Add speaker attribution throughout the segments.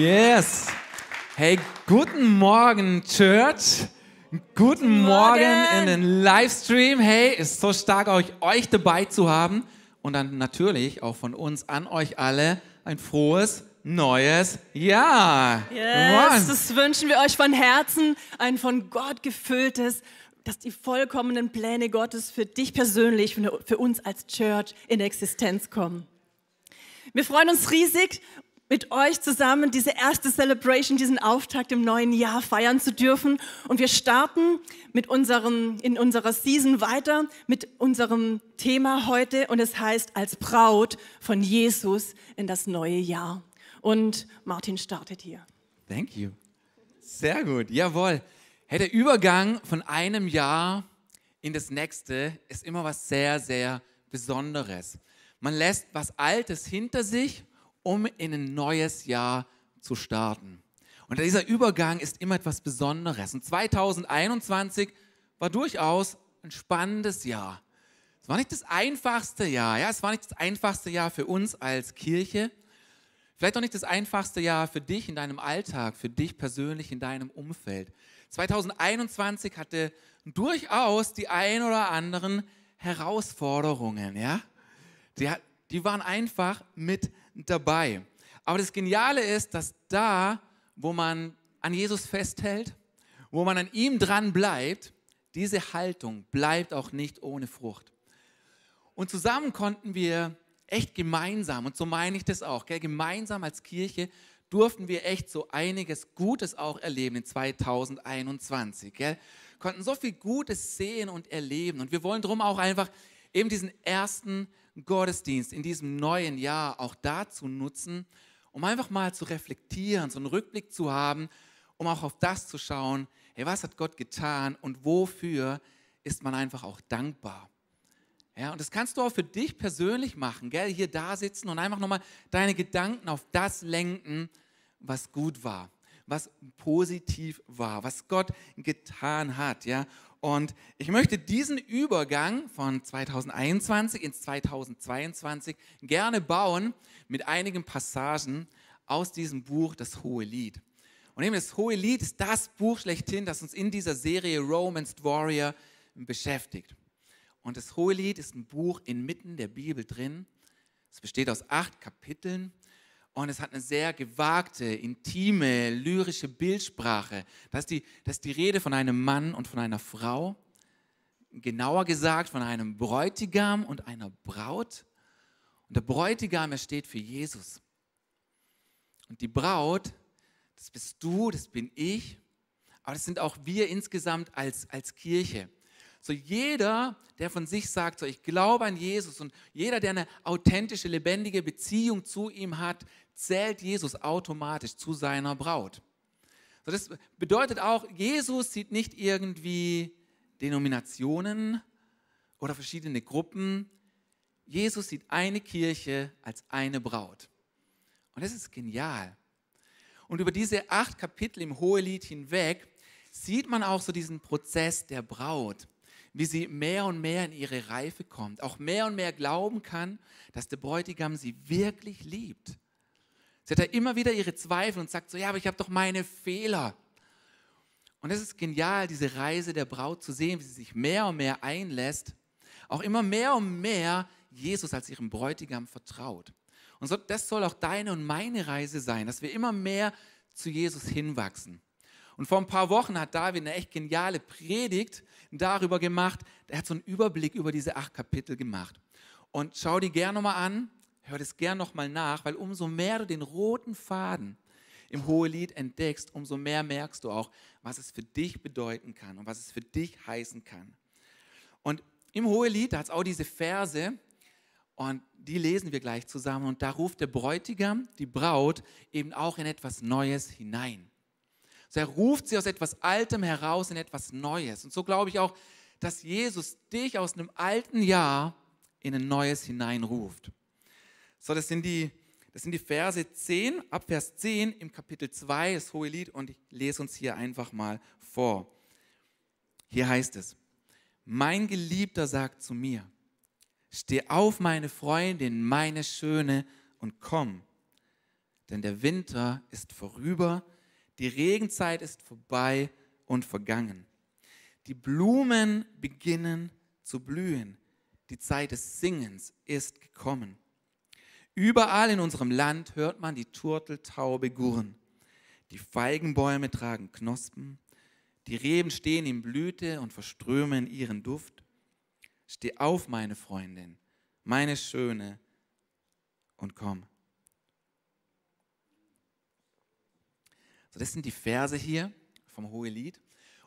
Speaker 1: Yes. Hey, guten Morgen, Church. Guten Morgen. in den Livestream. Hey, ist so stark, euch, euch dabei zu haben. Und dann natürlich auch von uns an euch alle ein frohes neues Jahr.
Speaker 2: Yes, das wünschen wir euch von Herzen. Ein von Gott gefülltes, dass die vollkommenen Pläne Gottes für dich persönlich, für uns als Church in Existenz kommen. Wir freuen uns riesig mit euch zusammen diese erste Celebration, diesen Auftakt im neuen Jahr feiern zu dürfen. Und wir starten mit unserem, in unserer Season weiter mit unserem Thema heute und es heißt als Braut von Jesus in das neue Jahr. Und Martin startet hier.
Speaker 1: Thank you. Sehr gut, jawohl. Hey, der Übergang von einem Jahr in das nächste ist immer was sehr, sehr Besonderes. Man lässt was Altes hinter sich um in ein neues Jahr zu starten. Und dieser Übergang ist immer etwas Besonderes. Und 2021 war durchaus ein spannendes Jahr. Es war nicht das einfachste Jahr, ja, es war nicht das einfachste Jahr für uns als Kirche. Vielleicht auch nicht das einfachste Jahr für dich in deinem Alltag, für dich persönlich in deinem Umfeld. 2021 hatte durchaus die ein oder anderen Herausforderungen, ja. Die, die waren einfach mit dabei. Aber das Geniale ist, dass da, wo man an Jesus festhält, wo man an ihm dran bleibt, diese Haltung bleibt auch nicht ohne Frucht. Und zusammen konnten wir echt gemeinsam, und so meine ich das auch, gell, gemeinsam als Kirche durften wir echt so einiges Gutes auch erleben in 2021. Gell. Konnten so viel Gutes sehen und erleben. Und wir wollen darum auch einfach eben diesen ersten Gottesdienst in diesem neuen Jahr auch dazu nutzen, um einfach mal zu reflektieren, so einen Rückblick zu haben, um auch auf das zu schauen, hey, was hat Gott getan und wofür ist man einfach auch dankbar. Ja, und das kannst du auch für dich persönlich machen, gell? hier da sitzen und einfach nochmal deine Gedanken auf das lenken, was gut war, was positiv war, was Gott getan hat. Ja? Und ich möchte diesen Übergang von 2021 ins 2022 gerne bauen mit einigen Passagen aus diesem Buch, das Hohe Lied. Und eben das Hohe Lied ist das Buch schlechthin, das uns in dieser Serie Romans Warrior beschäftigt. Und das Hohe Lied ist ein Buch inmitten der Bibel drin. Es besteht aus acht Kapiteln und es hat eine sehr gewagte, intime, lyrische Bildsprache. Das ist, die, das ist die Rede von einem Mann und von einer Frau. Genauer gesagt von einem Bräutigam und einer Braut. Und der Bräutigam, er steht für Jesus. Und die Braut, das bist du, das bin ich. Aber das sind auch wir insgesamt als, als Kirche. So jeder, der von sich sagt, so ich glaube an Jesus und jeder, der eine authentische, lebendige Beziehung zu ihm hat, zählt Jesus automatisch zu seiner Braut. So das bedeutet auch, Jesus sieht nicht irgendwie Denominationen oder verschiedene Gruppen. Jesus sieht eine Kirche als eine Braut. Und das ist genial. Und über diese acht Kapitel im Hohelied hinweg sieht man auch so diesen Prozess der Braut wie sie mehr und mehr in ihre Reife kommt, auch mehr und mehr glauben kann, dass der Bräutigam sie wirklich liebt. Sie hat ja immer wieder ihre Zweifel und sagt so, ja, aber ich habe doch meine Fehler. Und es ist genial, diese Reise der Braut zu sehen, wie sie sich mehr und mehr einlässt, auch immer mehr und mehr Jesus als ihrem Bräutigam vertraut. Und so, das soll auch deine und meine Reise sein, dass wir immer mehr zu Jesus hinwachsen. Und vor ein paar Wochen hat David eine echt geniale Predigt darüber gemacht. Er hat so einen Überblick über diese acht Kapitel gemacht. Und schau die gerne nochmal an, hör das gerne nochmal nach, weil umso mehr du den roten Faden im Hohelied entdeckst, umso mehr merkst du auch, was es für dich bedeuten kann und was es für dich heißen kann. Und im Hohelied, da hat es auch diese Verse, und die lesen wir gleich zusammen. Und da ruft der Bräutigam die Braut eben auch in etwas Neues hinein. So er ruft sie aus etwas Altem heraus in etwas Neues. Und so glaube ich auch, dass Jesus dich aus einem alten Jahr in ein neues hineinruft. So, das sind die, das sind die Verse 10, ab Vers 10 im Kapitel 2 des Hohelied und ich lese uns hier einfach mal vor. Hier heißt es, mein Geliebter sagt zu mir, Steh auf, meine Freundin, meine Schöne, und komm. Denn der Winter ist vorüber, die Regenzeit ist vorbei und vergangen. Die Blumen beginnen zu blühen. Die Zeit des Singens ist gekommen. Überall in unserem Land hört man die Turteltaube gurren. Die Feigenbäume tragen Knospen. Die Reben stehen in Blüte und verströmen ihren Duft. Steh auf, meine Freundin, meine Schöne, und komm. So, das sind die Verse hier vom Hohelied.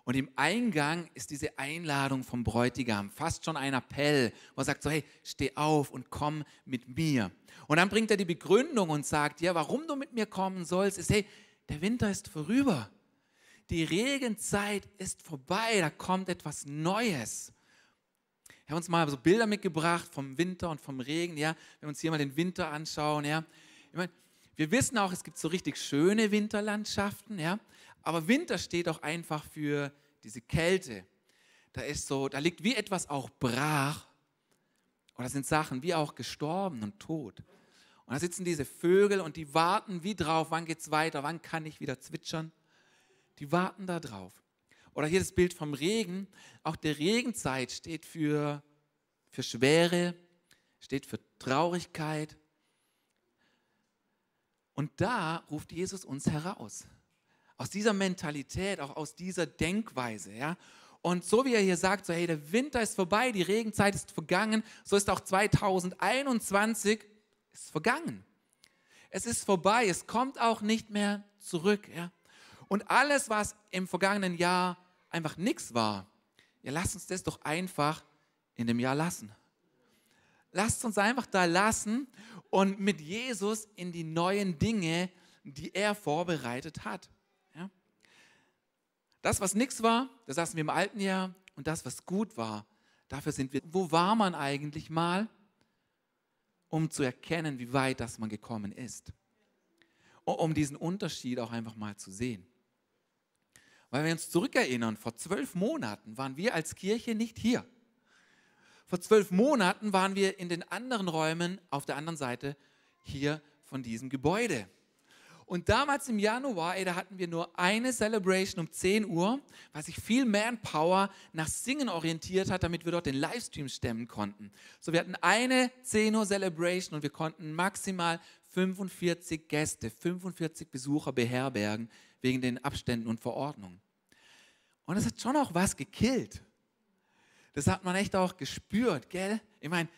Speaker 1: Und im Eingang ist diese Einladung vom Bräutigam, fast schon ein Appell, wo er sagt so, hey, steh auf und komm mit mir. Und dann bringt er die Begründung und sagt, ja, warum du mit mir kommen sollst, ist, hey, der Winter ist vorüber. Die Regenzeit ist vorbei, da kommt etwas Neues. Wir haben uns mal so Bilder mitgebracht vom Winter und vom Regen, ja. Wenn wir uns hier mal den Winter anschauen, ja. Ich meine, wir wissen auch, es gibt so richtig schöne Winterlandschaften, ja. Aber Winter steht auch einfach für diese Kälte. Da ist so, da liegt wie etwas auch brach. Oder sind Sachen wie auch gestorben und tot. Und da sitzen diese Vögel und die warten wie drauf, wann geht's weiter, wann kann ich wieder zwitschern. Die warten da drauf. Oder hier das Bild vom Regen. Auch der Regenzeit steht für, für Schwere, steht für Traurigkeit. Und da ruft Jesus uns heraus. Aus dieser Mentalität, auch aus dieser Denkweise. Ja? Und so wie er hier sagt, so hey, der Winter ist vorbei, die Regenzeit ist vergangen, so ist auch 2021 ist vergangen. Es ist vorbei, es kommt auch nicht mehr zurück. Ja? Und alles, was im vergangenen Jahr einfach nichts war, ja, lasst uns das doch einfach in dem Jahr lassen. Lasst uns einfach da lassen und mit Jesus in die neuen Dinge, die er vorbereitet hat. Ja? Das, was nichts war, das lassen wir im alten Jahr und das, was gut war, dafür sind wir. Wo war man eigentlich mal, um zu erkennen, wie weit das man gekommen ist? Um diesen Unterschied auch einfach mal zu sehen. Weil wir uns zurückerinnern, vor zwölf Monaten waren wir als Kirche nicht hier. Vor zwölf Monaten waren wir in den anderen Räumen auf der anderen Seite hier von diesem Gebäude. Und damals im Januar, ey, da hatten wir nur eine Celebration um 10 Uhr, weil sich viel Manpower nach Singen orientiert hat, damit wir dort den Livestream stemmen konnten. So, wir hatten eine 10 Uhr Celebration und wir konnten maximal 45 Gäste, 45 Besucher beherbergen wegen den Abständen und Verordnungen. Und es hat schon auch was gekillt. Das hat man echt auch gespürt, gell? Ich meine,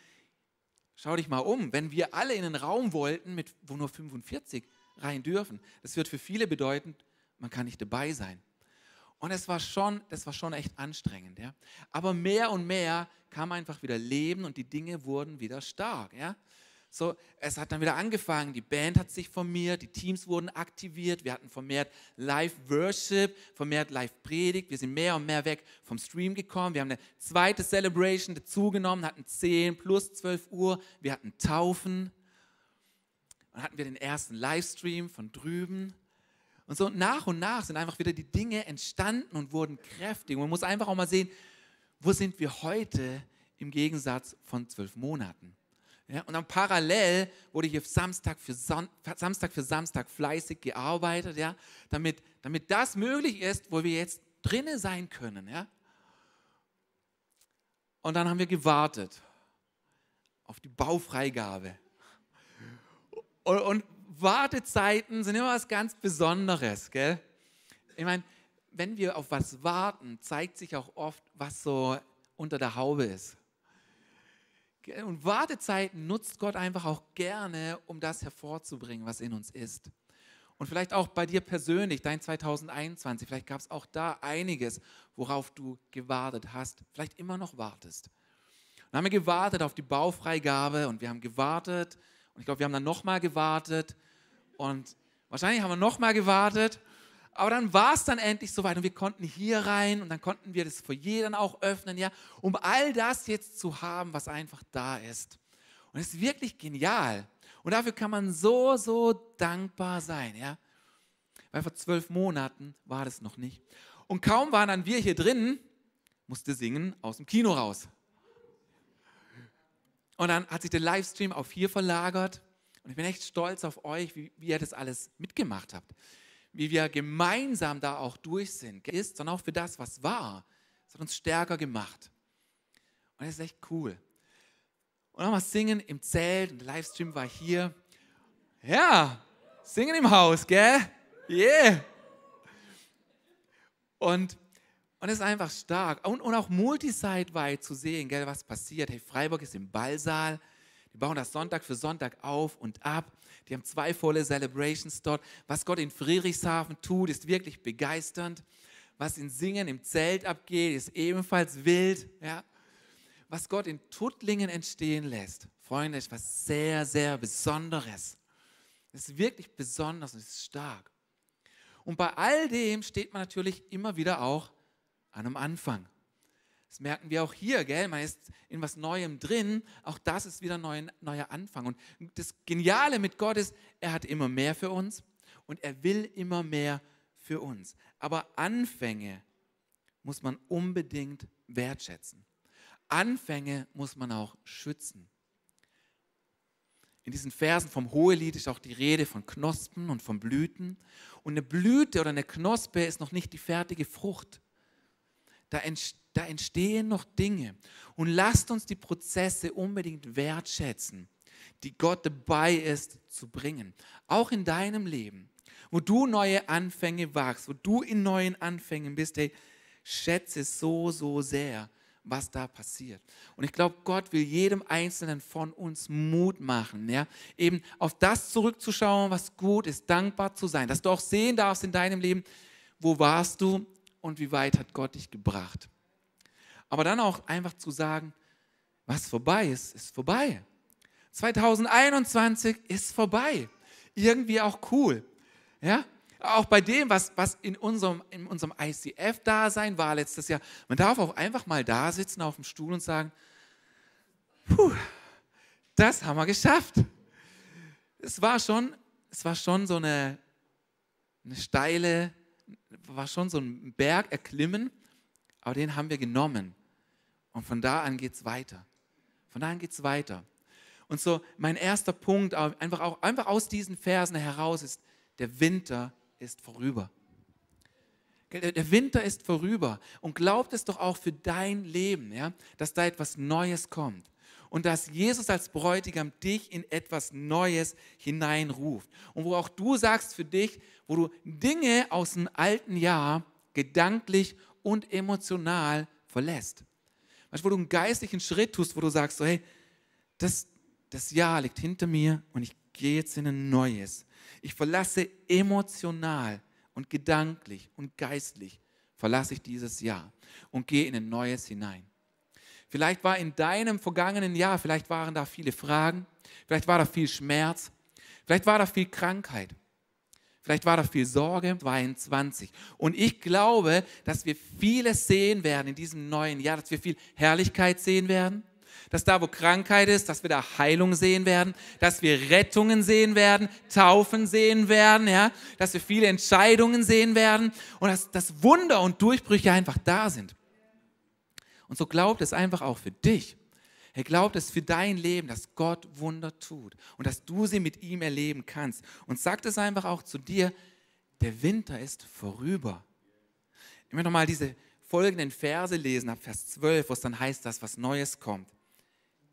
Speaker 1: schau dich mal um, wenn wir alle in einen Raum wollten, mit, wo nur 45 rein dürfen, das wird für viele bedeuten, man kann nicht dabei sein. Und es war schon, das war schon echt anstrengend, ja. Aber mehr und mehr kam einfach wieder Leben und die Dinge wurden wieder stark, ja. So, es hat dann wieder angefangen, die Band hat sich formiert, die Teams wurden aktiviert, wir hatten vermehrt Live-Worship, vermehrt Live-Predigt, wir sind mehr und mehr weg vom Stream gekommen, wir haben eine zweite Celebration dazugenommen, hatten 10 plus 12 Uhr, wir hatten Taufen, dann hatten wir den ersten Livestream von drüben. Und so nach und nach sind einfach wieder die Dinge entstanden und wurden kräftig. Man muss einfach auch mal sehen, wo sind wir heute im Gegensatz von zwölf Monaten. Ja, und dann parallel wurde hier Samstag für, Son Samstag für Samstag fleißig gearbeitet, ja, damit, damit das möglich ist, wo wir jetzt drinnen sein können. Ja. Und dann haben wir gewartet auf die Baufreigabe. Und, und Wartezeiten sind immer was ganz Besonderes, gell? Ich meine, wenn wir auf was warten, zeigt sich auch oft, was so unter der Haube ist. Und Wartezeiten nutzt Gott einfach auch gerne, um das hervorzubringen, was in uns ist. Und vielleicht auch bei dir persönlich, dein 2021, vielleicht gab es auch da einiges, worauf du gewartet hast, vielleicht immer noch wartest. Und dann haben wir gewartet auf die Baufreigabe und wir haben gewartet und ich glaube, wir haben dann nochmal gewartet und wahrscheinlich haben wir nochmal gewartet aber dann war es dann endlich soweit und wir konnten hier rein und dann konnten wir das Foyer dann auch öffnen, ja, um all das jetzt zu haben, was einfach da ist. Und es ist wirklich genial. Und dafür kann man so, so dankbar sein, ja. Weil vor zwölf Monaten war das noch nicht. Und kaum waren dann wir hier drin, musste Singen aus dem Kino raus. Und dann hat sich der Livestream auf hier verlagert. Und ich bin echt stolz auf euch, wie, wie ihr das alles mitgemacht habt wie wir gemeinsam da auch durch sind, ist, sondern auch für das, was war. Es hat uns stärker gemacht. Und das ist echt cool. Und nochmal singen im Zelt und der Livestream war hier. Ja, singen im Haus, gell? Yeah. Und, und es ist einfach stark. Und, und auch multisite-weit zu sehen, gell, was passiert. Hey, Freiburg ist im Ballsaal. Die bauen das Sonntag für Sonntag auf und ab. Die haben zwei volle Celebrations dort. Was Gott in Friedrichshafen tut, ist wirklich begeisternd. Was in Singen im Zelt abgeht, ist ebenfalls wild. Ja. Was Gott in Tuttlingen entstehen lässt, Freunde, ist was sehr, sehr Besonderes. Es ist wirklich besonders und es ist stark. Und bei all dem steht man natürlich immer wieder auch an einem Anfang. Das merken wir auch hier, gell? Man ist in was Neuem drin. Auch das ist wieder ein neuer Anfang. Und das Geniale mit Gott ist, er hat immer mehr für uns und er will immer mehr für uns. Aber Anfänge muss man unbedingt wertschätzen. Anfänge muss man auch schützen. In diesen Versen vom Hohelied ist auch die Rede von Knospen und von Blüten. Und eine Blüte oder eine Knospe ist noch nicht die fertige Frucht. Da entsteht da entstehen noch Dinge. Und lasst uns die Prozesse unbedingt wertschätzen, die Gott dabei ist zu bringen. Auch in deinem Leben, wo du neue Anfänge wagst, wo du in neuen Anfängen bist, hey, schätze so, so sehr, was da passiert. Und ich glaube, Gott will jedem Einzelnen von uns Mut machen, ja, eben auf das zurückzuschauen, was gut ist, dankbar zu sein, dass du auch sehen darfst in deinem Leben, wo warst du und wie weit hat Gott dich gebracht aber dann auch einfach zu sagen, was vorbei ist, ist vorbei. 2021 ist vorbei. Irgendwie auch cool. Ja? Auch bei dem, was, was in unserem, in unserem ICF-Dasein war letztes Jahr. Man darf auch einfach mal da sitzen auf dem Stuhl und sagen, puh, das haben wir geschafft. Es war schon, es war schon so eine, eine steile, war schon so ein Berg erklimmen aber den haben wir genommen. Und von da an geht es weiter. Von da an geht es weiter. Und so mein erster Punkt, einfach, auch, einfach aus diesen Versen heraus ist, der Winter ist vorüber. Der Winter ist vorüber. Und glaubt es doch auch für dein Leben, ja, dass da etwas Neues kommt. Und dass Jesus als Bräutigam dich in etwas Neues hineinruft. Und wo auch du sagst für dich, wo du Dinge aus dem alten Jahr gedanklich und emotional verlässt. Weißt, wo du einen geistlichen Schritt tust, wo du sagst, so, hey, das, das Jahr liegt hinter mir und ich gehe jetzt in ein neues. Ich verlasse emotional und gedanklich und geistlich, verlasse ich dieses Jahr und gehe in ein neues hinein. Vielleicht war in deinem vergangenen Jahr, vielleicht waren da viele Fragen, vielleicht war da viel Schmerz, vielleicht war da viel Krankheit. Vielleicht war da viel Sorge, 22. Und ich glaube, dass wir vieles sehen werden in diesem neuen Jahr, dass wir viel Herrlichkeit sehen werden, dass da, wo Krankheit ist, dass wir da Heilung sehen werden, dass wir Rettungen sehen werden, Taufen sehen werden, ja, dass wir viele Entscheidungen sehen werden und dass, dass Wunder und Durchbrüche einfach da sind. Und so glaubt es einfach auch für dich. Er glaubt es für dein Leben, dass Gott Wunder tut und dass du sie mit ihm erleben kannst. Und sagt es einfach auch zu dir, der Winter ist vorüber. Ich möchte nochmal diese folgenden Verse lesen, ab Vers 12, wo es dann heißt, dass was Neues kommt.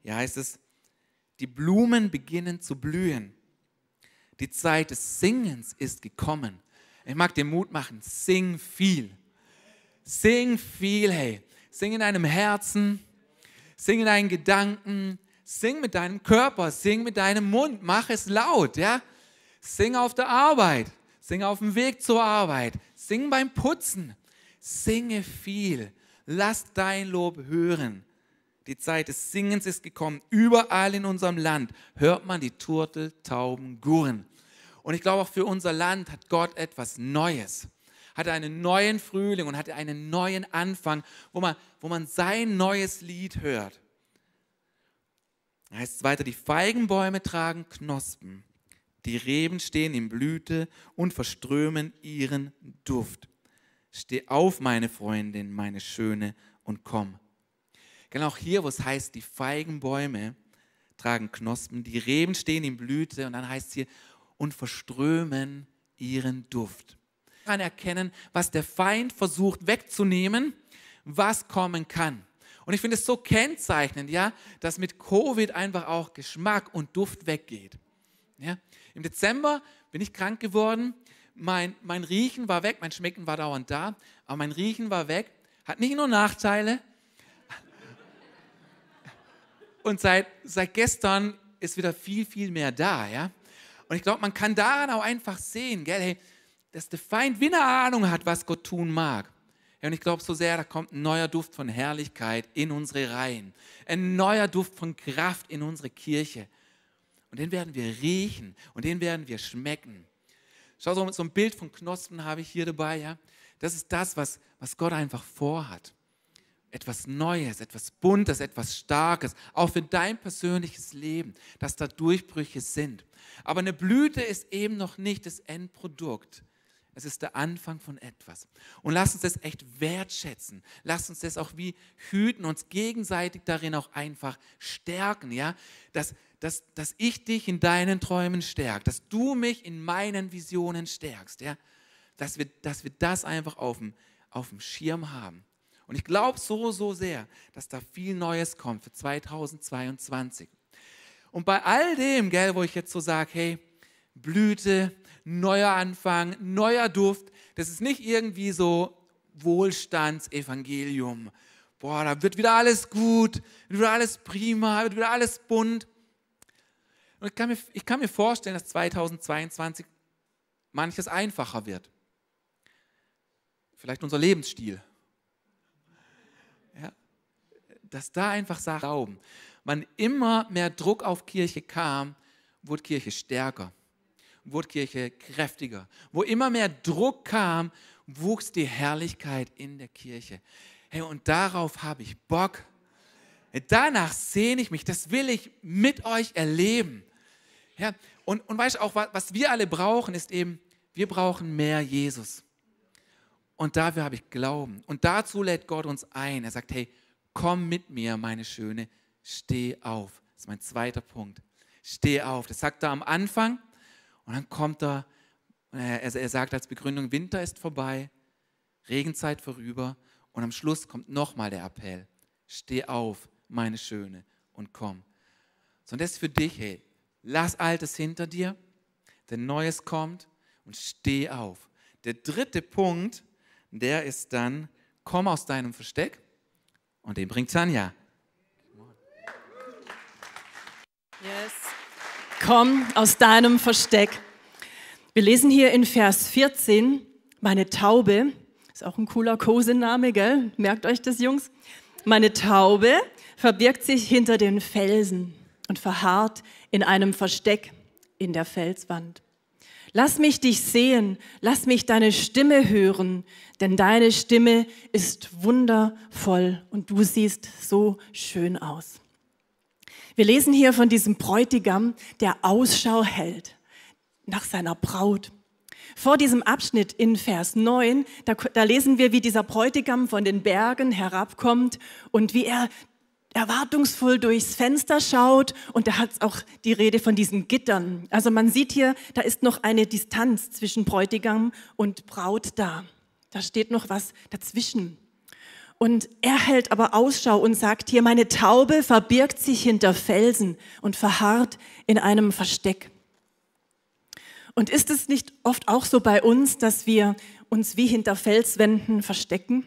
Speaker 1: Hier heißt es, die Blumen beginnen zu blühen. Die Zeit des Singens ist gekommen. Ich mag dir Mut machen, sing viel. Sing viel, hey. Sing in deinem Herzen, sing in deinen Gedanken, sing mit deinem Körper, sing mit deinem Mund, mach es laut, ja. Sing auf der Arbeit, sing auf dem Weg zur Arbeit, sing beim Putzen, singe viel. Lass dein Lob hören. Die Zeit des Singens ist gekommen. Überall in unserem Land hört man die Turtel, Tauben, Gurren. Und ich glaube, auch für unser Land hat Gott etwas Neues. Hat einen neuen Frühling und hat einen neuen Anfang, wo man, wo man sein neues Lied hört. Da heißt es weiter, die Feigenbäume tragen Knospen, die Reben stehen in Blüte und verströmen ihren Duft. Steh auf, meine Freundin, meine Schöne, und komm. Genau auch hier, wo es heißt, die Feigenbäume tragen Knospen, die Reben stehen in Blüte, und dann heißt es hier, und verströmen ihren Duft. Kann erkennen, was der Feind versucht wegzunehmen, was kommen kann. Und ich finde es so kennzeichnend, ja, dass mit Covid einfach auch Geschmack und Duft weggeht. Ja. Im Dezember bin ich krank geworden. Mein, mein Riechen war weg, mein Schmecken war dauernd da, aber mein Riechen war weg. Hat nicht nur Nachteile. Und seit, seit gestern ist wieder viel, viel mehr da. Ja. Und ich glaube, man kann daran auch einfach sehen, gell, hey, dass der Feind wie eine Ahnung hat, was Gott tun mag. Ja, und ich glaube so sehr, da kommt ein neuer Duft von Herrlichkeit in unsere Reihen. Ein neuer Duft von Kraft in unsere Kirche. Und den werden wir riechen und den werden wir schmecken. Schau, so, so ein Bild von Knospen habe ich hier dabei. Ja? Das ist das, was, was Gott einfach vorhat. Etwas Neues, etwas Buntes, etwas Starkes, auch für dein persönliches Leben, dass da Durchbrüche sind. Aber eine Blüte ist eben noch nicht das Endprodukt. Es ist der Anfang von etwas. Und lass uns das echt wertschätzen. Lass uns das auch wie hüten, uns gegenseitig darin auch einfach stärken, ja? Dass, dass, dass ich dich in deinen Träumen stärke, dass du mich in meinen Visionen stärkst, ja? Dass wir, dass wir das einfach auf dem, auf dem Schirm haben. Und ich glaube so, so sehr, dass da viel Neues kommt für 2022. Und bei all dem, gell, wo ich jetzt so sage, hey, Blüte, neuer Anfang, neuer Duft, das ist nicht irgendwie so Wohlstandsevangelium. Boah, da wird wieder alles gut, wird wieder alles prima, wird wieder alles bunt. Und ich kann mir, ich kann mir vorstellen, dass 2022 manches einfacher wird. Vielleicht unser Lebensstil. Ja, dass da einfach Sachen glauben wann immer mehr Druck auf Kirche kam, wurde Kirche stärker, wurde Kirche kräftiger. Wo immer mehr Druck kam, wuchs die Herrlichkeit in der Kirche. Hey, und darauf habe ich Bock. Danach sehne ich mich, das will ich mit euch erleben. Ja, und, und weißt du auch, was wir alle brauchen, ist eben, wir brauchen mehr Jesus. Und dafür habe ich Glauben. Und dazu lädt Gott uns ein. Er sagt, hey, komm mit mir, meine Schöne, steh auf. Das ist mein zweiter Punkt. Steh auf. Das sagt er am Anfang und dann kommt er, er sagt als Begründung, Winter ist vorbei, Regenzeit vorüber und am Schluss kommt nochmal der Appell. Steh auf, meine Schöne, und komm. So, und das ist für dich, hey, lass Altes hinter dir, denn Neues kommt und steh auf. Der dritte Punkt, der ist dann, komm aus deinem Versteck und den bringt Tanja.
Speaker 2: Yes. Komm aus deinem Versteck. Wir lesen hier in Vers 14, meine Taube, ist auch ein cooler Kosename, gell? Merkt euch das, Jungs? Meine Taube verbirgt sich hinter den Felsen und verharrt in einem Versteck in der Felswand. Lass mich dich sehen, lass mich deine Stimme hören, denn deine Stimme ist wundervoll und du siehst so schön aus. Wir lesen hier von diesem Bräutigam, der Ausschau hält nach seiner Braut. Vor diesem Abschnitt in Vers 9, da, da, lesen wir, wie dieser Bräutigam von den Bergen herabkommt und wie er erwartungsvoll durchs Fenster schaut. Und da hat auch die Rede von diesen Gittern. Also man sieht hier, da ist noch eine Distanz zwischen Bräutigam und Braut da. Da steht noch was dazwischen. Und er hält aber Ausschau und sagt hier, meine Taube verbirgt sich hinter Felsen und verharrt in einem Versteck. Und ist es nicht oft auch so bei uns, dass wir uns wie hinter Felswänden verstecken?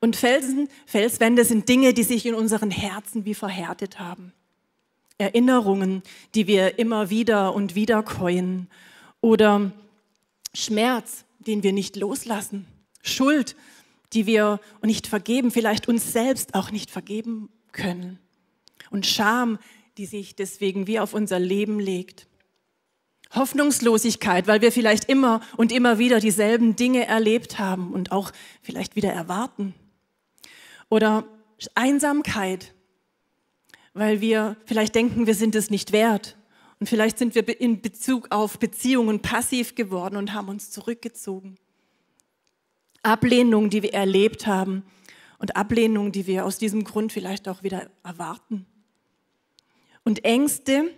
Speaker 2: Und Felsen, Felswände sind Dinge, die sich in unseren Herzen wie verhärtet haben. Erinnerungen, die wir immer wieder und wieder käuen. Oder Schmerz, den wir nicht loslassen. Schuld, die wir nicht vergeben, vielleicht uns selbst auch nicht vergeben können. Und Scham, die sich deswegen wie auf unser Leben legt. Hoffnungslosigkeit, weil wir vielleicht immer und immer wieder dieselben Dinge erlebt haben und auch vielleicht wieder erwarten. Oder Einsamkeit, weil wir vielleicht denken, wir sind es nicht wert. Und vielleicht sind wir in Bezug auf Beziehungen passiv geworden und haben uns zurückgezogen. Ablehnung, die wir erlebt haben und Ablehnung, die wir aus diesem Grund vielleicht auch wieder erwarten. Und Ängste,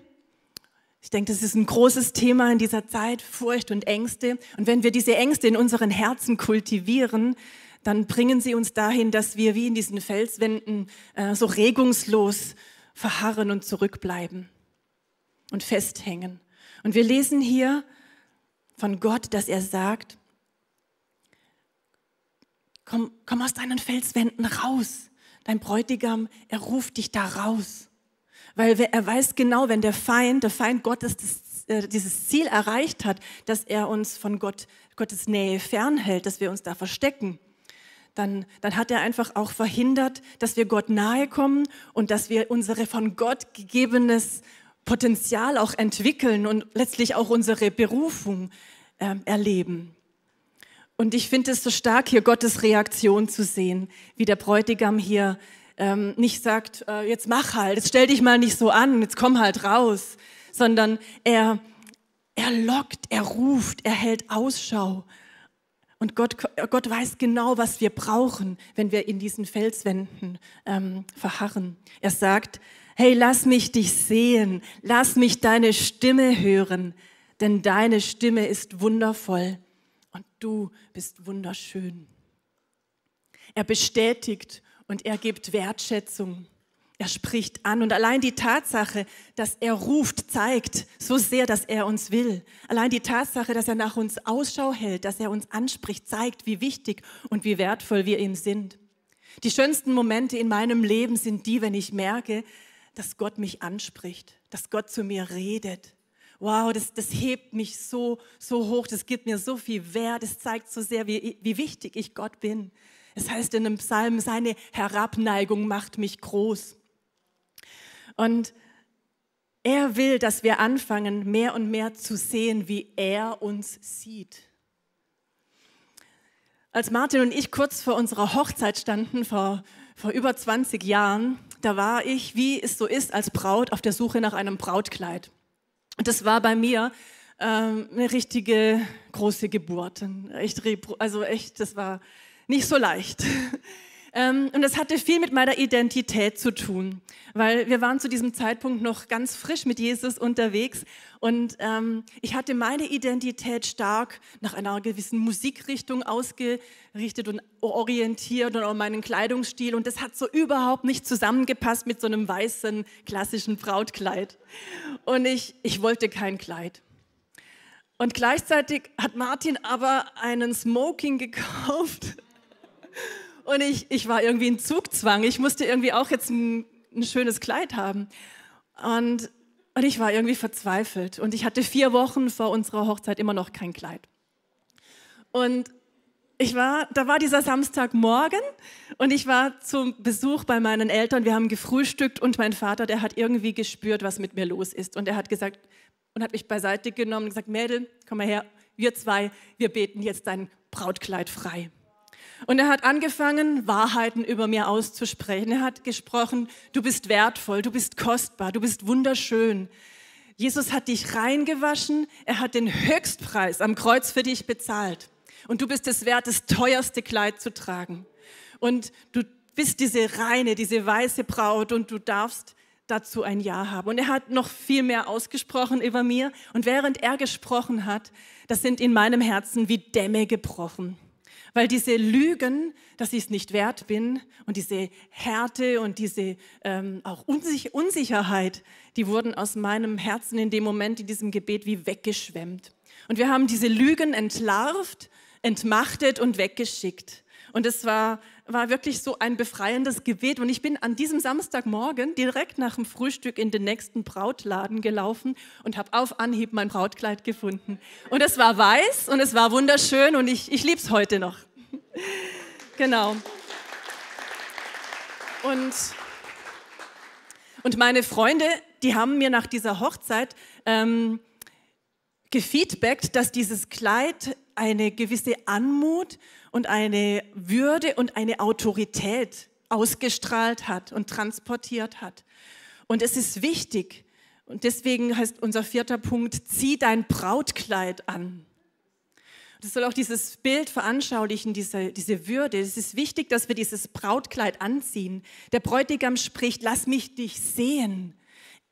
Speaker 2: ich denke, das ist ein großes Thema in dieser Zeit, Furcht und Ängste. Und wenn wir diese Ängste in unseren Herzen kultivieren, dann bringen sie uns dahin, dass wir wie in diesen Felswänden äh, so regungslos verharren und zurückbleiben und festhängen. Und wir lesen hier von Gott, dass er sagt, komm, komm aus deinen Felswänden raus. Dein Bräutigam, er ruft dich da raus. Weil er weiß genau, wenn der Feind, der Feind Gottes das, äh, dieses Ziel erreicht hat, dass er uns von Gott, Gottes Nähe fernhält, dass wir uns da verstecken, dann, dann hat er einfach auch verhindert, dass wir Gott nahe kommen und dass wir unsere von Gott gegebenes Potenzial auch entwickeln und letztlich auch unsere Berufung äh, erleben. Und ich finde es so stark, hier Gottes Reaktion zu sehen, wie der Bräutigam hier ähm, nicht sagt, äh, jetzt mach halt, jetzt stell dich mal nicht so an, jetzt komm halt raus, sondern er, er lockt, er ruft, er hält Ausschau und Gott, Gott weiß genau, was wir brauchen, wenn wir in diesen Felswänden ähm, verharren. Er sagt, hey, lass mich dich sehen, lass mich deine Stimme hören, denn deine Stimme ist wundervoll und du bist wunderschön. Er bestätigt und er gibt Wertschätzung. Er spricht an und allein die Tatsache, dass er ruft, zeigt so sehr, dass er uns will. Allein die Tatsache, dass er nach uns Ausschau hält, dass er uns anspricht, zeigt, wie wichtig und wie wertvoll wir ihm sind. Die schönsten Momente in meinem Leben sind die, wenn ich merke, dass Gott mich anspricht, dass Gott zu mir redet. Wow, das, das hebt mich so, so hoch, das gibt mir so viel Wert, es zeigt so sehr, wie, wie wichtig ich Gott bin. Es heißt in einem Psalm, seine Herabneigung macht mich groß. Und er will, dass wir anfangen, mehr und mehr zu sehen, wie er uns sieht. Als Martin und ich kurz vor unserer Hochzeit standen, vor, vor über 20 Jahren, da war ich, wie es so ist, als Braut auf der Suche nach einem Brautkleid. Und das war bei mir ähm, eine richtige große Geburt. Echt, also echt, das war nicht so leicht. Ähm, und das hatte viel mit meiner Identität zu tun, weil wir waren zu diesem Zeitpunkt noch ganz frisch mit Jesus unterwegs und ähm, ich hatte meine Identität stark nach einer gewissen Musikrichtung ausgerichtet und orientiert und auch meinen Kleidungsstil und das hat so überhaupt nicht zusammengepasst mit so einem weißen klassischen Brautkleid. Und ich, ich wollte kein Kleid. Und gleichzeitig hat Martin aber einen Smoking gekauft und ich, ich war irgendwie in Zugzwang. Ich musste irgendwie auch jetzt ein, ein schönes Kleid haben. Und, und ich war irgendwie verzweifelt. Und ich hatte vier Wochen vor unserer Hochzeit immer noch kein Kleid. Und ich war, da war dieser Samstagmorgen und ich war zum Besuch bei meinen Eltern. Wir haben gefrühstückt und mein Vater, der hat irgendwie gespürt, was mit mir los ist. Und er hat gesagt und hat mich beiseite genommen und gesagt, Mädel, komm mal her, wir zwei, wir beten jetzt dein Brautkleid frei. Und er hat angefangen, Wahrheiten über mir auszusprechen. Er hat gesprochen, du bist wertvoll, du bist kostbar, du bist wunderschön. Jesus hat dich reingewaschen, er hat den Höchstpreis am Kreuz für dich bezahlt. Und du bist es wert, das teuerste Kleid zu tragen. Und du bist diese reine, diese weiße Braut und du darfst dazu ein Ja haben. Und er hat noch viel mehr ausgesprochen über mir. Und während er gesprochen hat, das sind in meinem Herzen wie Dämme gebrochen. Weil diese Lügen, dass ich es nicht wert bin und diese Härte und diese ähm, auch Unsich Unsicherheit, die wurden aus meinem Herzen in dem Moment in diesem Gebet wie weggeschwemmt. Und wir haben diese Lügen entlarvt, entmachtet und weggeschickt. Und es war, war wirklich so ein befreiendes Gebet. Und ich bin an diesem Samstagmorgen direkt nach dem Frühstück in den nächsten Brautladen gelaufen und habe auf Anhieb mein Brautkleid gefunden. Und es war weiß und es war wunderschön und ich, ich liebe es heute noch. genau. Und, und meine Freunde, die haben mir nach dieser Hochzeit ähm, gefeedbackt, dass dieses Kleid eine gewisse Anmut und eine Würde und eine Autorität ausgestrahlt hat und transportiert hat. Und es ist wichtig, und deswegen heißt unser vierter Punkt, zieh dein Brautkleid an. Das soll auch dieses Bild veranschaulichen, diese, diese Würde. Es ist wichtig, dass wir dieses Brautkleid anziehen. Der Bräutigam spricht, lass mich dich sehen.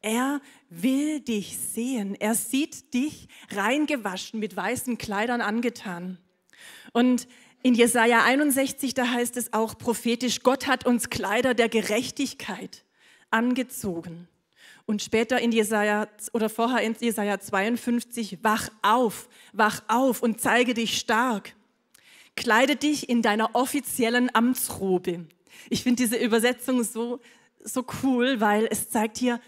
Speaker 2: Er will dich sehen. Er sieht dich reingewaschen, mit weißen Kleidern angetan. Und in Jesaja 61, da heißt es auch prophetisch, Gott hat uns Kleider der Gerechtigkeit angezogen. Und später in Jesaja oder vorher in Jesaja 52, wach auf, wach auf und zeige dich stark. Kleide dich in deiner offiziellen Amtsrobe. Ich finde diese Übersetzung so, so cool, weil es zeigt hier,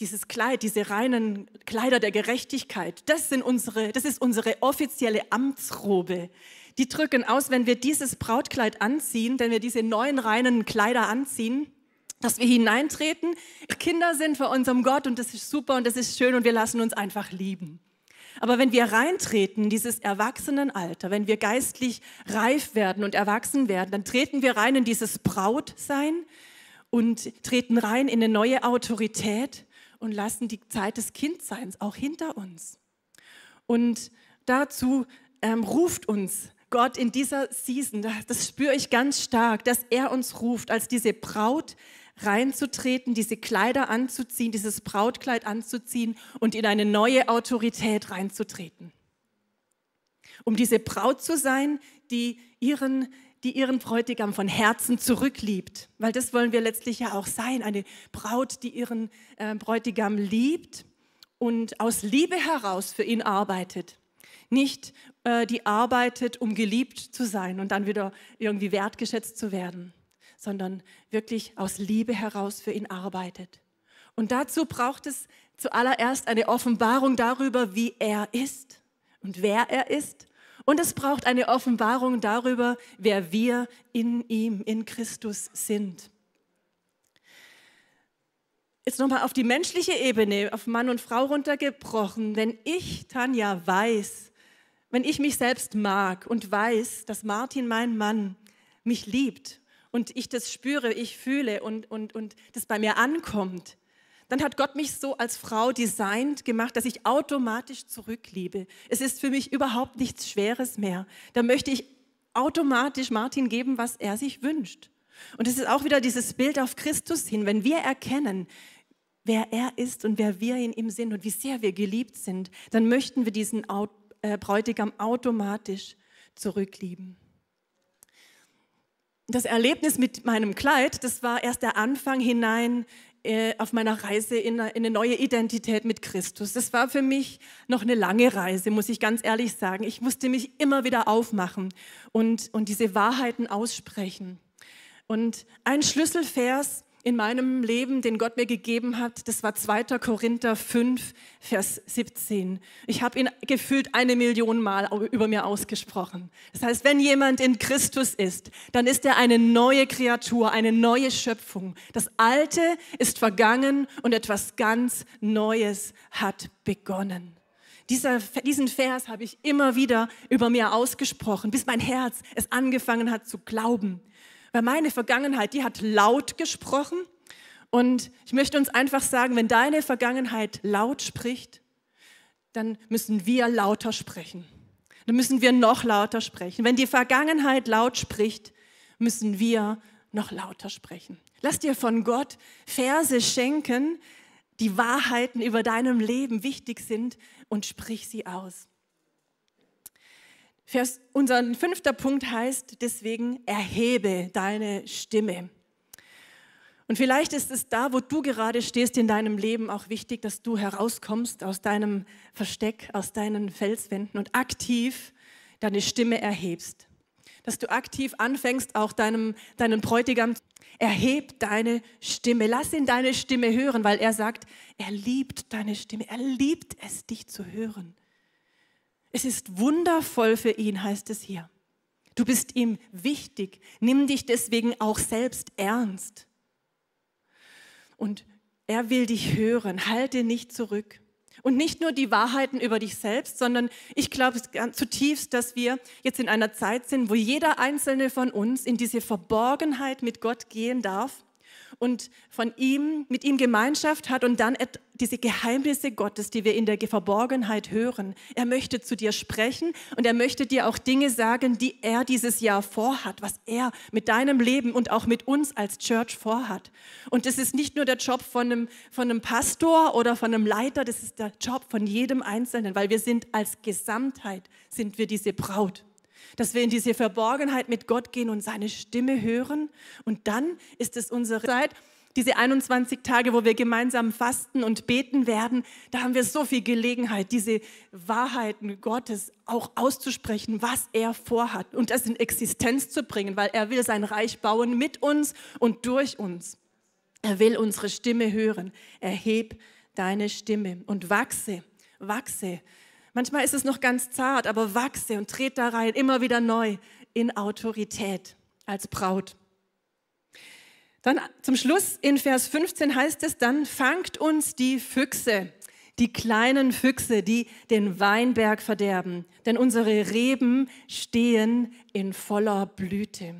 Speaker 2: dieses Kleid, diese reinen Kleider der Gerechtigkeit, das, sind unsere, das ist unsere offizielle Amtsrobe. Die drücken aus, wenn wir dieses Brautkleid anziehen, wenn wir diese neuen reinen Kleider anziehen, dass wir hineintreten. Kinder sind vor unserem Gott und das ist super und das ist schön und wir lassen uns einfach lieben. Aber wenn wir reintreten in dieses Erwachsenenalter, wenn wir geistlich reif werden und erwachsen werden, dann treten wir rein in dieses Brautsein und treten rein in eine neue Autorität und lassen die Zeit des Kindseins auch hinter uns. Und dazu ähm, ruft uns Gott in dieser Season, das spüre ich ganz stark, dass er uns ruft, als diese Braut reinzutreten, diese Kleider anzuziehen, dieses Brautkleid anzuziehen und in eine neue Autorität reinzutreten. Um diese Braut zu sein, die ihren die ihren Bräutigam von Herzen zurückliebt. Weil das wollen wir letztlich ja auch sein, eine Braut, die ihren äh, Bräutigam liebt und aus Liebe heraus für ihn arbeitet. Nicht äh, die arbeitet, um geliebt zu sein und dann wieder irgendwie wertgeschätzt zu werden, sondern wirklich aus Liebe heraus für ihn arbeitet. Und dazu braucht es zuallererst eine Offenbarung darüber, wie er ist und wer er ist und es braucht eine Offenbarung darüber, wer wir in ihm, in Christus sind. Jetzt nochmal auf die menschliche Ebene, auf Mann und Frau runtergebrochen. Wenn ich, Tanja, weiß, wenn ich mich selbst mag und weiß, dass Martin, mein Mann, mich liebt und ich das spüre, ich fühle und, und, und das bei mir ankommt, dann hat Gott mich so als Frau designt gemacht, dass ich automatisch zurückliebe. Es ist für mich überhaupt nichts Schweres mehr. Da möchte ich automatisch Martin geben, was er sich wünscht. Und es ist auch wieder dieses Bild auf Christus hin. Wenn wir erkennen, wer er ist und wer wir in ihm sind und wie sehr wir geliebt sind, dann möchten wir diesen äh, Bräutigam automatisch zurücklieben. Das Erlebnis mit meinem Kleid, das war erst der Anfang hinein auf meiner Reise in eine neue Identität mit Christus. Das war für mich noch eine lange Reise, muss ich ganz ehrlich sagen. Ich musste mich immer wieder aufmachen und, und diese Wahrheiten aussprechen. Und ein Schlüsselvers in meinem Leben, den Gott mir gegeben hat, das war 2. Korinther 5, Vers 17. Ich habe ihn gefühlt eine Million Mal über mir ausgesprochen. Das heißt, wenn jemand in Christus ist, dann ist er eine neue Kreatur, eine neue Schöpfung. Das Alte ist vergangen und etwas ganz Neues hat begonnen. Dieser, diesen Vers habe ich immer wieder über mir ausgesprochen, bis mein Herz es angefangen hat zu glauben. Weil meine Vergangenheit, die hat laut gesprochen. Und ich möchte uns einfach sagen, wenn deine Vergangenheit laut spricht, dann müssen wir lauter sprechen. Dann müssen wir noch lauter sprechen. Wenn die Vergangenheit laut spricht, müssen wir noch lauter sprechen. Lass dir von Gott Verse schenken, die Wahrheiten über deinem Leben wichtig sind und sprich sie aus. Vers, unser fünfter Punkt heißt deswegen, erhebe deine Stimme. Und vielleicht ist es da, wo du gerade stehst in deinem Leben, auch wichtig, dass du herauskommst aus deinem Versteck, aus deinen Felswänden und aktiv deine Stimme erhebst. Dass du aktiv anfängst, auch deinem, deinen Bräutigam, erheb deine Stimme, lass ihn deine Stimme hören, weil er sagt, er liebt deine Stimme, er liebt es, dich zu hören. Es ist wundervoll für ihn, heißt es hier. Du bist ihm wichtig, nimm dich deswegen auch selbst ernst. Und er will dich hören, halte nicht zurück. Und nicht nur die Wahrheiten über dich selbst, sondern ich glaube zutiefst, dass wir jetzt in einer Zeit sind, wo jeder einzelne von uns in diese Verborgenheit mit Gott gehen darf und von ihm, mit ihm Gemeinschaft hat und dann diese Geheimnisse Gottes, die wir in der Verborgenheit hören. Er möchte zu dir sprechen und er möchte dir auch Dinge sagen, die er dieses Jahr vorhat, was er mit deinem Leben und auch mit uns als Church vorhat. Und das ist nicht nur der Job von einem, von einem Pastor oder von einem Leiter, das ist der Job von jedem Einzelnen, weil wir sind als Gesamtheit, sind wir diese Braut dass wir in diese Verborgenheit mit Gott gehen und seine Stimme hören. Und dann ist es unsere Zeit, diese 21 Tage, wo wir gemeinsam fasten und beten werden, da haben wir so viel Gelegenheit, diese Wahrheiten Gottes auch auszusprechen, was er vorhat und das in Existenz zu bringen, weil er will sein Reich bauen mit uns und durch uns. Er will unsere Stimme hören. Erheb deine Stimme und wachse, wachse Manchmal ist es noch ganz zart, aber wachse und trete da rein, immer wieder neu in Autorität als Braut. Dann zum Schluss in Vers 15 heißt es dann, fangt uns die Füchse, die kleinen Füchse, die den Weinberg verderben, denn unsere Reben stehen in voller Blüte.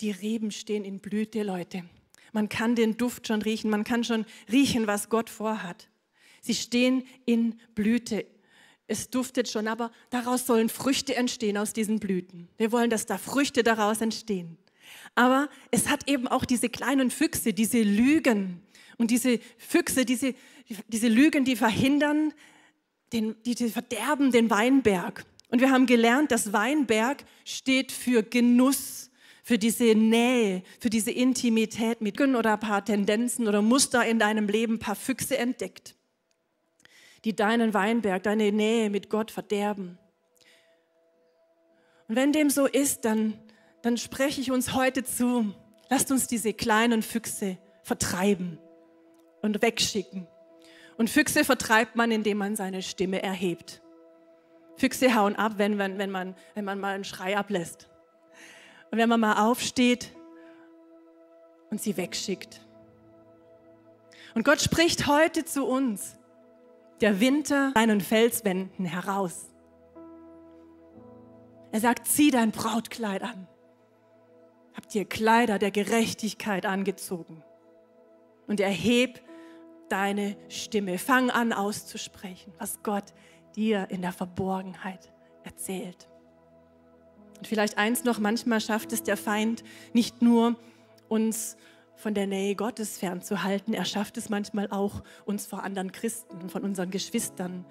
Speaker 2: Die Reben stehen in Blüte, Leute. Man kann den Duft schon riechen, man kann schon riechen, was Gott vorhat. Sie stehen in Blüte, es duftet schon, aber daraus sollen Früchte entstehen aus diesen Blüten. Wir wollen, dass da Früchte daraus entstehen. Aber es hat eben auch diese kleinen Füchse, diese Lügen. Und diese Füchse, diese, diese Lügen, die verhindern, den, die, die verderben den Weinberg. Und wir haben gelernt, dass Weinberg steht für Genuss, für diese Nähe, für diese Intimität mit oder ein paar Tendenzen oder Muster in deinem Leben, ein paar Füchse entdeckt die deinen Weinberg, deine Nähe mit Gott verderben. Und wenn dem so ist, dann, dann spreche ich uns heute zu, lasst uns diese kleinen Füchse vertreiben und wegschicken. Und Füchse vertreibt man, indem man seine Stimme erhebt. Füchse hauen ab, wenn, wenn, wenn, man, wenn man mal einen Schrei ablässt. Und wenn man mal aufsteht und sie wegschickt. Und Gott spricht heute zu uns der Winter seinen Felswänden heraus. Er sagt, zieh dein Brautkleid an. Habt ihr Kleider der Gerechtigkeit angezogen. Und erheb deine Stimme. Fang an auszusprechen, was Gott dir in der Verborgenheit erzählt. Und vielleicht eins noch, manchmal schafft es der Feind nicht nur, uns von der Nähe Gottes fernzuhalten. Er schafft es manchmal auch, uns vor anderen Christen von unseren Geschwistern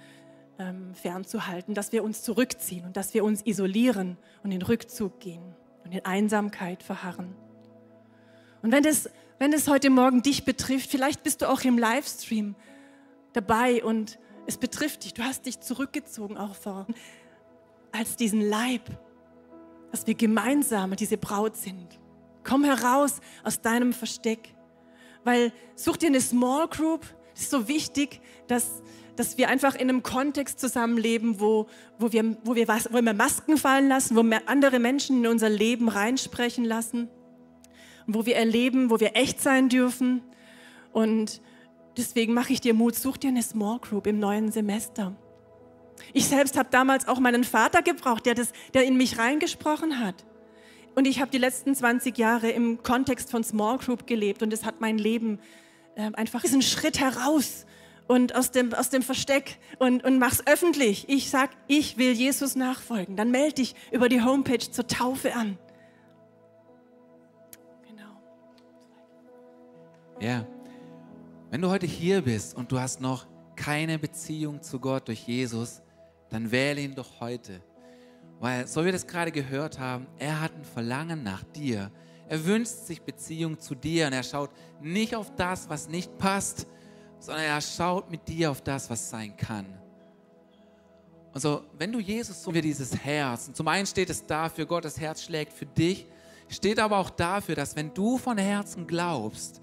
Speaker 2: ähm, fernzuhalten, dass wir uns zurückziehen und dass wir uns isolieren und in Rückzug gehen und in Einsamkeit verharren. Und wenn es wenn es heute Morgen dich betrifft, vielleicht bist du auch im Livestream dabei und es betrifft dich, du hast dich zurückgezogen auch vor, als diesen Leib, dass wir gemeinsam diese Braut sind. Komm heraus aus deinem Versteck. Weil such dir eine Small Group. Es ist so wichtig, dass, dass wir einfach in einem Kontext zusammenleben, wo, wo, wir, wo, wir was, wo wir Masken fallen lassen, wo wir andere Menschen in unser Leben reinsprechen lassen, wo wir erleben, wo wir echt sein dürfen. Und deswegen mache ich dir Mut, such dir eine Small Group im neuen Semester. Ich selbst habe damals auch meinen Vater gebraucht, der, das, der in mich reingesprochen hat. Und ich habe die letzten 20 Jahre im Kontext von Small Group gelebt und es hat mein Leben äh, einfach diesen Schritt heraus und aus dem, aus dem Versteck und, und mach's öffentlich. Ich sag, ich will Jesus nachfolgen. Dann melde dich über die Homepage zur Taufe an.
Speaker 1: Genau. Ja. Wenn du heute hier bist und du hast noch keine Beziehung zu Gott durch Jesus, dann wähle ihn doch heute. Weil, so wie wir das gerade gehört haben, er hat ein Verlangen nach dir. Er wünscht sich Beziehung zu dir und er schaut nicht auf das, was nicht passt, sondern er schaut mit dir auf das, was sein kann. Und so, wenn du Jesus so wie dieses Herz, und zum einen steht es dafür, Gottes Herz schlägt für dich, steht aber auch dafür, dass wenn du von Herzen glaubst,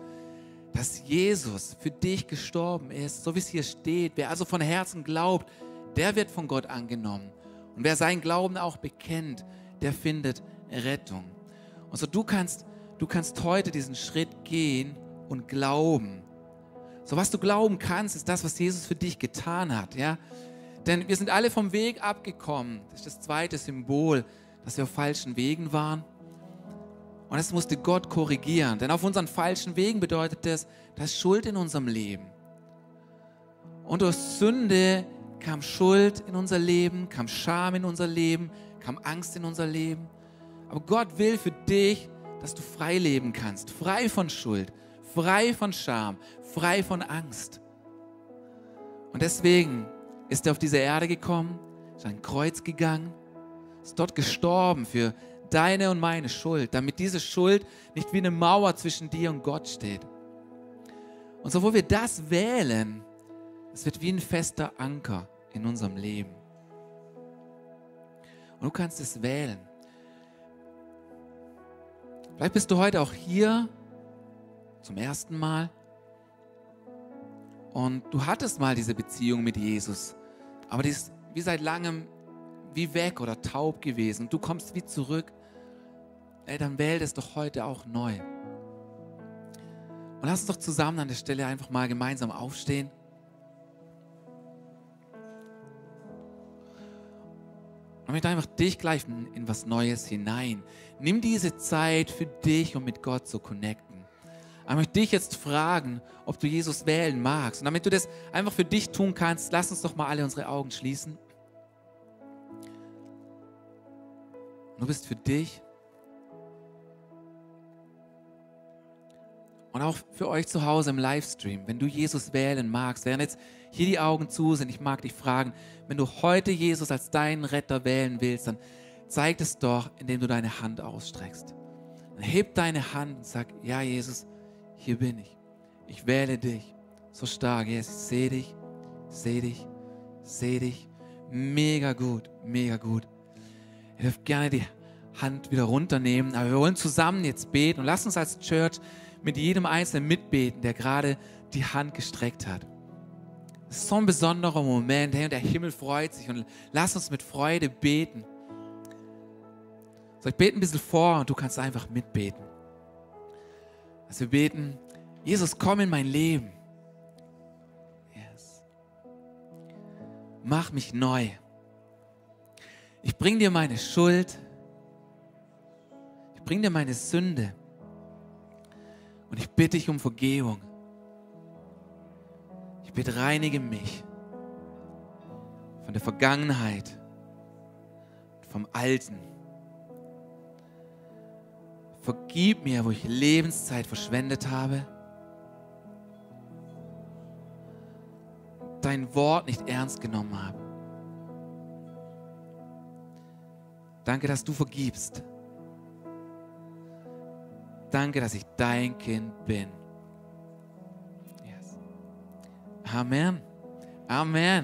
Speaker 1: dass Jesus für dich gestorben ist, so wie es hier steht, wer also von Herzen glaubt, der wird von Gott angenommen. Und wer seinen Glauben auch bekennt, der findet Rettung. Und so du kannst, du kannst heute diesen Schritt gehen und glauben. So was du glauben kannst, ist das, was Jesus für dich getan hat, ja? Denn wir sind alle vom Weg abgekommen. Das ist das zweite Symbol, dass wir auf falschen Wegen waren. Und das musste Gott korrigieren. Denn auf unseren falschen Wegen bedeutet das, dass Schuld in unserem Leben. Und durch Sünde kam Schuld in unser Leben, kam Scham in unser Leben, kam Angst in unser Leben. Aber Gott will für dich, dass du frei leben kannst. Frei von Schuld, frei von Scham, frei von Angst. Und deswegen ist er auf diese Erde gekommen, ist ein Kreuz gegangen, ist dort gestorben für deine und meine Schuld, damit diese Schuld nicht wie eine Mauer zwischen dir und Gott steht. Und so, wo wir das wählen, es wird wie ein fester Anker in unserem Leben. Und du kannst es wählen. Vielleicht bist du heute auch hier zum ersten Mal und du hattest mal diese Beziehung mit Jesus. Aber die ist wie seit langem wie weg oder taub gewesen. Du kommst wie zurück. Ey, dann wähl das doch heute auch neu. Und lass uns doch zusammen an der Stelle einfach mal gemeinsam aufstehen. Ich möchte einfach dich gleich in, was Neues hinein. Nimm diese Zeit für dich, um mit Gott zu connecten. Ich möchte dich jetzt fragen, ob du Jesus wählen magst. Und damit du das einfach für dich tun kannst, lass uns doch mal alle unsere Augen schließen. Du bist für dich und auch für euch zu Hause im Livestream, wenn du Jesus wählen magst, während jetzt hier die Augen zu sind, ich mag dich fragen, wenn du heute Jesus als deinen Retter wählen willst, dann zeig es doch, indem du deine Hand ausstreckst. Dann heb deine Hand und sag, ja Jesus, hier bin ich. Ich wähle dich. So stark, Jesus, ich sehe dich, sehe dich, sehe dich. Mega gut, mega gut. Ihr dürft gerne die Hand wieder runternehmen, aber wir wollen zusammen jetzt beten und lasst uns als Church mit jedem Einzelnen mitbeten, der gerade die Hand gestreckt hat. So ein besonderer Moment, hey, und der Himmel freut sich und lass uns mit Freude beten. So, ich bete ein bisschen vor und du kannst einfach mitbeten. Dass wir beten, Jesus, komm in mein Leben. Yes. Mach mich neu. Ich bring dir meine Schuld. Ich bring dir meine Sünde. Und ich bitte dich um Vergebung. Ich bitte, reinige mich von der Vergangenheit, vom Alten. Vergib mir, wo ich Lebenszeit verschwendet habe, dein Wort nicht ernst genommen habe. Danke, dass du vergibst. Danke, dass ich dein Kind bin. Amen. Amen.